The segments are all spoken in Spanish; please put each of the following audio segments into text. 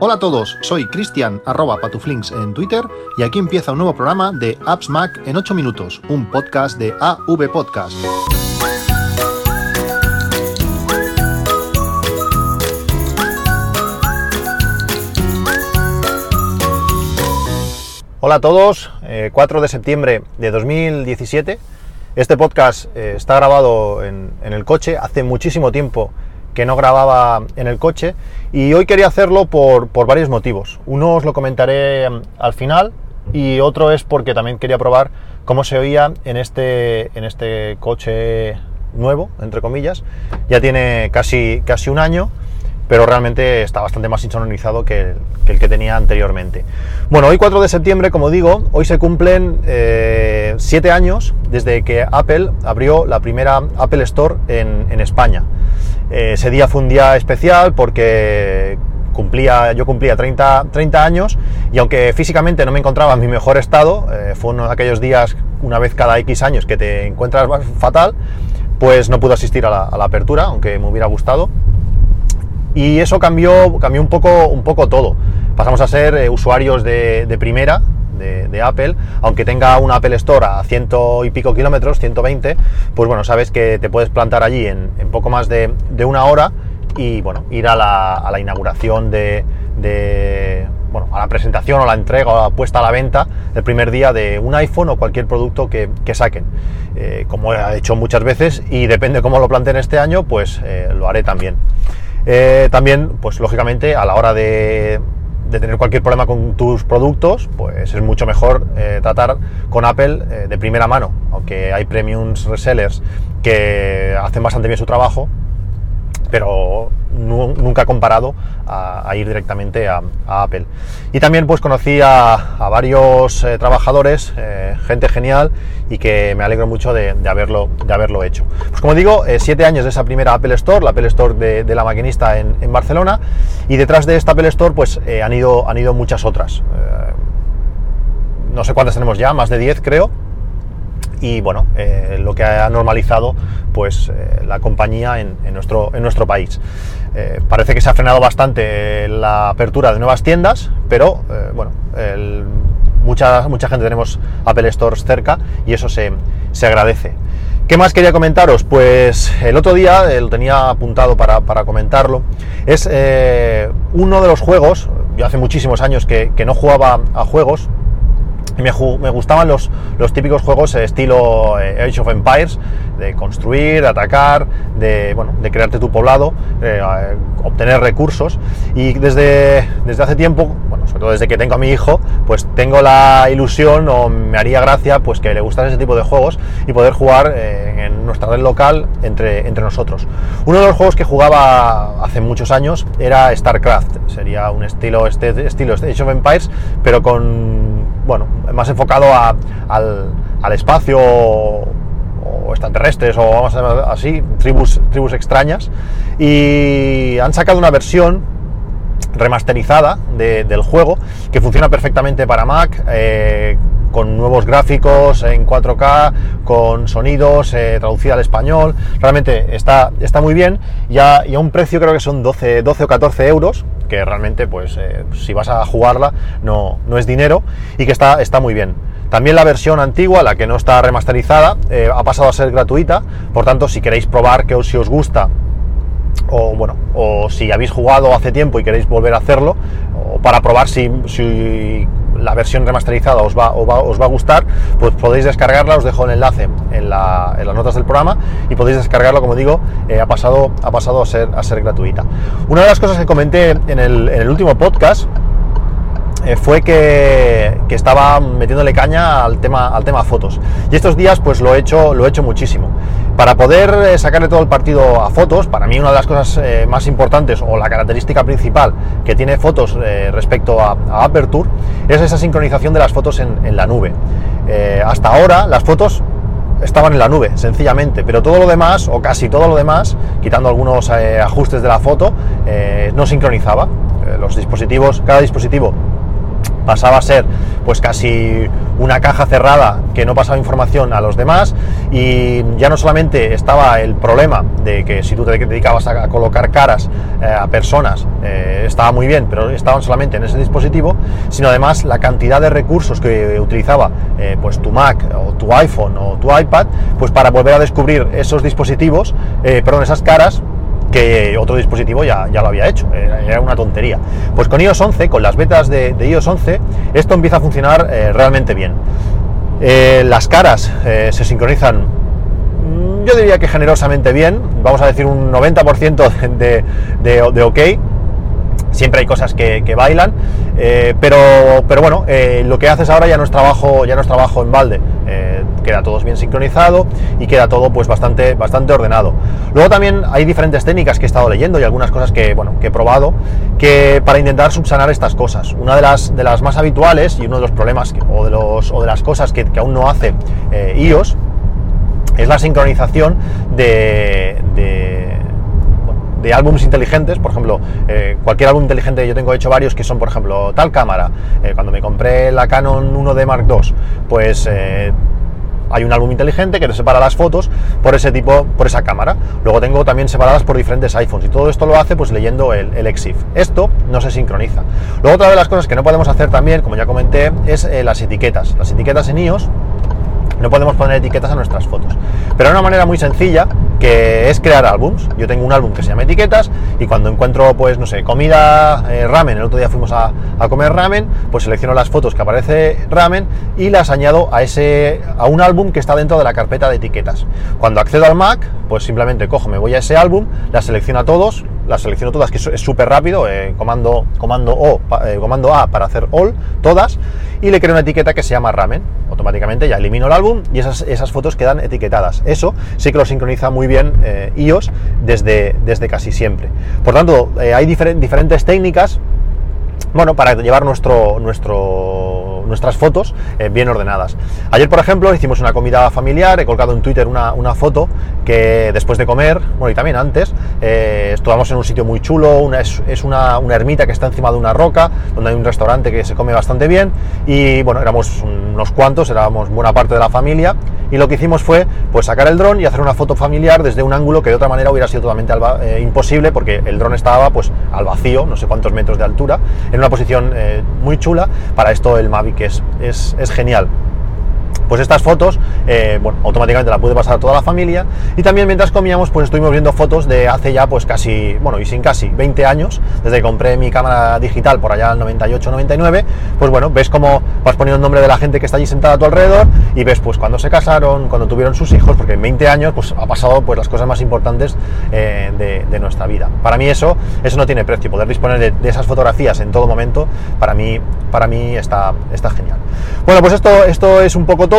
Hola a todos, soy Cristian arroba patuflinks en Twitter y aquí empieza un nuevo programa de Apps Mac en 8 minutos, un podcast de AV Podcast. Hola a todos, 4 de septiembre de 2017. Este podcast eh, está grabado en el coche, hace muchísimo tiempo que no grababa en el coche y hoy quería hacerlo por, varios motivos. Uno os lo comentaré em, al final y otro es porque también quería probar cómo se oía en este, en este coche nuevo, entre comillas. Ya tiene casi, casi un año, pero realmente está bastante más insonorizado que el, que tenía anteriormente. Bueno, hoy 4 de septiembre, como digo, hoy se cumplen 7 eh, años desde que Apple abrió la primera Apple Store en, España. Eh, ese día fue un día especial porque cumplía, yo cumplía 30, 30 años y aunque físicamente no me encontraba en mi mejor estado, eh, fue uno de aquellos días, una vez cada X años, que te encuentras fatal, pues no pude asistir a la, apertura, aunque me hubiera gustado. Y eso cambió, cambió un, poco, un poco todo. Pasamos a ser eh, usuarios de, primera, de, Apple, aunque tenga una Apple Store a ciento y pico kilómetros, 120, pues bueno, sabes que te puedes plantar allí en, poco más de, una hora y bueno, ir a la, inauguración de, bueno, a la presentación o la entrega o la puesta a la venta el primer día de un iPhone o cualquier producto que, saquen. Eh, como he hecho muchas veces y depende cómo lo planteen este año, pues eh, lo haré también. Eh, también, pues lógicamente, a la hora de, tener cualquier problema con tus productos, pues es mucho mejor eh, tratar con Apple eh, de primera mano, aunque hay premiums resellers que hacen bastante bien su trabajo, pero nunca comparado a, ir directamente a, Apple. Y también pues conocí a, varios eh, trabajadores, eh, gente genial y que me alegro mucho de, haberlo, de haberlo hecho. Pues como digo, eh, siete años de esa primera Apple Store, la Apple Store de, la maquinista en, en, Barcelona y detrás de esta Apple Store pues han, ido, han ido muchas otras. no sé cuántas tenemos ya, más de 10 creo y bueno, eh, lo que ha normalizado pues eh, la compañía en, nuestro, en nuestro país. Eh, parece que se ha frenado bastante la apertura de nuevas tiendas, pero bueno, mucha, mucha gente tenemos Apple Stores cerca y eso se, se, agradece. ¿Qué más quería comentaros? Pues el otro día, lo tenía apuntado para, para comentarlo, es uno de los juegos, yo hace muchísimos años que, que no jugaba a juegos, me, gustaban los, los típicos juegos estilo eh, Age of Empires, de construir, atacar, de, bueno, de crearte tu poblado, eh, obtener recursos. Y desde, desde hace tiempo, bueno, sobre todo desde que tengo a mi hijo, pues tengo la ilusión o me haría gracia pues que le gustan ese tipo de juegos y poder jugar eh, en nuestra red local entre, entre nosotros. Uno de los juegos que jugaba hace muchos años era StarCraft, sería un estilo, este, estilo Age of Empires, pero con bueno, más enfocado al, espacio o, extraterrestres o vamos a así, tribus, tribus extrañas. Y han sacado una versión remasterizada del juego que funciona perfectamente para Mac. Eh, con nuevos gráficos en 4K, con sonidos, eh, traducida al español. Realmente está, está muy bien y a, un precio creo que son 12, 12 o 14 euros, que realmente pues eh, si vas a jugarla no, no es dinero y que está, está muy bien. También la versión antigua, la que no está remasterizada, eh, ha pasado a ser gratuita, por tanto si queréis probar que os, si os gusta o bueno, o si habéis jugado hace tiempo y queréis volver a hacerlo, o para probar si, la versión remasterizada os va, os va, a gustar, pues podéis descargarla, os dejo el enlace en, las notas del programa y podéis descargarlo, como digo, eh, ha, pasado, ha pasado a ser, a ser gratuita. Una de las cosas que comenté en el, en el último podcast fue que, estaba metiéndole caña al tema, al tema fotos. Y estos días pues lo he hecho, lo he hecho muchísimo. Para poder eh, sacarle todo el partido a fotos, para mí una de las cosas eh, más importantes o la característica principal que tiene fotos respecto a, Aperture es esa sincronización de las fotos en, la nube. hasta ahora las fotos estaban en la nube, sencillamente, pero todo lo demás, o casi todo lo demás, quitando algunos ajustes de la foto, no sincronizaba. los dispositivos, cada dispositivo pasaba a ser pues casi una caja cerrada que no pasaba información a los demás y ya no solamente estaba el problema de que si tú te dedicabas a, colocar caras eh, a personas eh, estaba muy bien, pero estaban solamente en ese dispositivo, sino además la cantidad de recursos que utilizaba eh, pues tu Mac o tu iPhone o tu iPad pues para volver a descubrir esos dispositivos, perdón, esas caras que otro dispositivo ya, ya lo había hecho, era una tontería. Pues con iOS 11, con las betas de, iOS 11, esto empieza a funcionar eh, realmente bien. Eh, las caras eh, se sincronizan, mm, yo diría que generosamente bien, vamos a decir un 90% de, de, de ok, siempre hay cosas que, bailan, eh, pero, pero bueno, eh, lo que haces ahora ya no es trabajo, ya no es trabajo en balde, eh, queda todo bien sincronizado y queda todo pues bastante, bastante ordenado. Luego también hay diferentes técnicas que he estado leyendo y algunas cosas que, bueno, que he probado que para intentar subsanar estas cosas. Una de las, de las más habituales y uno de los problemas o, de los, o de las cosas que, aún no hace iOS es la sincronización de álbumes inteligentes, por ejemplo, eh, cualquier álbum inteligente, yo tengo hecho varios que son, por ejemplo, tal cámara. Eh, cuando me compré la Canon 1D Mark II, pues eh, hay un álbum inteligente que te separa las fotos por ese tipo, por esa cámara. Luego tengo también separadas por diferentes iPhones y todo esto lo hace pues leyendo el, el EXIF. Esto no se sincroniza. Luego otra de las cosas que no podemos hacer también, como ya comenté, es las etiquetas. Las etiquetas en iOS no podemos poner etiquetas a nuestras fotos. Pero una manera muy sencilla que es crear álbums. Yo tengo un álbum que se llama etiquetas y cuando encuentro, pues no sé, comida, eh, ramen, el otro día fuimos a, comer ramen, pues selecciono las fotos que aparece ramen y las añado a, ese, a un álbum que está dentro de la carpeta de etiquetas. Cuando accedo al Mac, pues simplemente cojo, me voy a ese álbum, las selecciono a todos, las selecciono todas, que es súper rápido, eh, comando, comando, o, eh, comando A para hacer all, todas, y le creo una etiqueta que se llama ramen. Automáticamente ya elimino el álbum y esas, esas fotos quedan etiquetadas. Eso sí que lo sincroniza muy bien eh, iOS desde, desde casi siempre. Por tanto, hay diferentes técnicas bueno, para llevar nuestro, nuestro, nuestras fotos eh, bien ordenadas. Ayer, por ejemplo, hicimos una comida familiar, he colgado en Twitter una, foto que después de comer, bueno, y también antes, eh, estuvimos en un sitio muy chulo, una, es, una, una, ermita que está encima de una roca, donde hay un restaurante que se come bastante bien, y bueno, éramos unos cuantos, éramos buena parte de la familia, y lo que hicimos fue pues sacar el dron y hacer una foto familiar desde un ángulo que de otra manera hubiera sido totalmente eh, imposible porque el dron estaba pues al vacío, no sé cuántos metros de altura, en una posición eh, muy chula. Para esto el Mavic es, es, es genial pues estas fotos, eh, bueno, automáticamente la pude pasar a toda la familia y también mientras comíamos pues estuvimos viendo fotos de hace ya pues casi, bueno y sin casi 20 años, desde que compré mi cámara digital por allá en 98-99, pues bueno, ves cómo vas poniendo el nombre de la gente que está allí sentada a tu alrededor y ves pues cuando se casaron, cuando tuvieron sus hijos, porque en 20 años pues ha pasado pues las cosas más importantes eh, de, nuestra vida. Para mí eso, eso no tiene precio, poder disponer de, esas fotografías en todo momento, para mí, para mí está, está genial. Bueno, pues esto, esto es un poco todo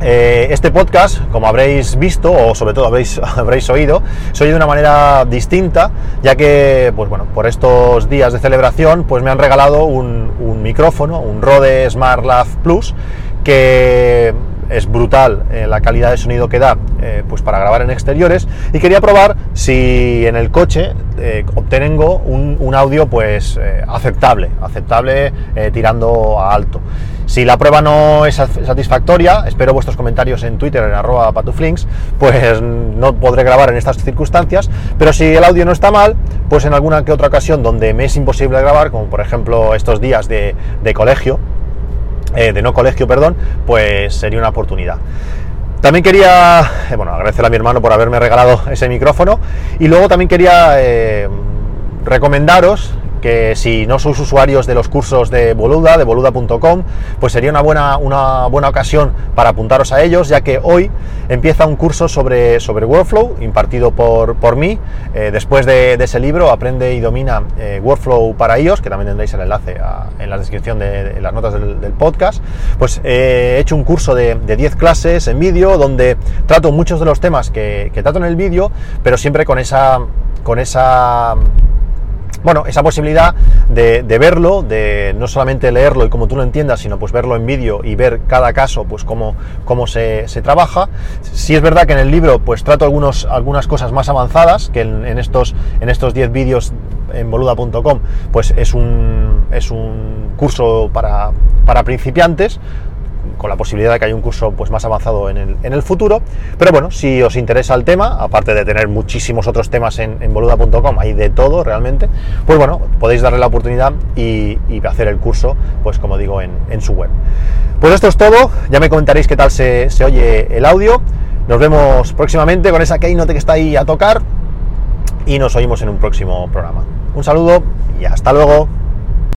eh, este podcast, como habréis visto o sobre todo habréis, habréis oído, soy de una manera distinta, ya que, pues bueno, por estos días de celebración, pues me han regalado un, micrófono, un Rode Smart Lav Plus, que es brutal eh, la calidad de sonido que da eh, pues para grabar en exteriores y quería probar si en el coche obtengo un, un, audio pues aceptable, aceptable tirando a alto. Si la prueba no es satisfactoria, espero vuestros comentarios en Twitter en arroba patuflinks, pues no podré grabar en estas circunstancias, pero si el audio no está mal, pues en alguna que otra ocasión donde me es imposible grabar, como por ejemplo estos días de, colegio, eh, de no colegio, perdón, pues sería una oportunidad. También quería, eh, bueno, agradecer a mi hermano por haberme regalado ese micrófono y luego también quería eh, recomendaros que si no sois usuarios de los cursos de Boluda, de boluda.com, pues sería una buena, una buena ocasión para apuntaros a ellos, ya que hoy empieza un curso sobre, sobre Workflow, impartido por, por mí. Eh, después de, ese libro, Aprende y Domina eh, Workflow para ellos, que también tendréis el enlace en la descripción de, las notas del, podcast, pues eh, he hecho un curso de, 10 clases en vídeo, donde trato muchos de los temas que, que trato en el vídeo, pero siempre con esa, con esa bueno, esa posibilidad de, verlo, de no solamente leerlo y como tú lo entiendas, sino pues verlo en vídeo y ver cada caso, pues cómo, cómo se, trabaja. Si es verdad que en el libro pues trato algunos, algunas cosas más avanzadas, que en, estos en estos 10 vídeos en boluda.com, pues es un, es un curso para, para principiantes, con la posibilidad de que haya un curso pues, más avanzado en el, en el, futuro. Pero bueno, si os interesa el tema, aparte de tener muchísimos otros temas en, boluda.com, hay de todo realmente, pues bueno, podéis darle la oportunidad y, hacer el curso, pues como digo, en, en, su web. Pues esto es todo, ya me comentaréis qué tal se, se oye el audio. Nos vemos próximamente con esa keynote que está ahí a tocar y nos oímos en un próximo programa. Un saludo y hasta luego.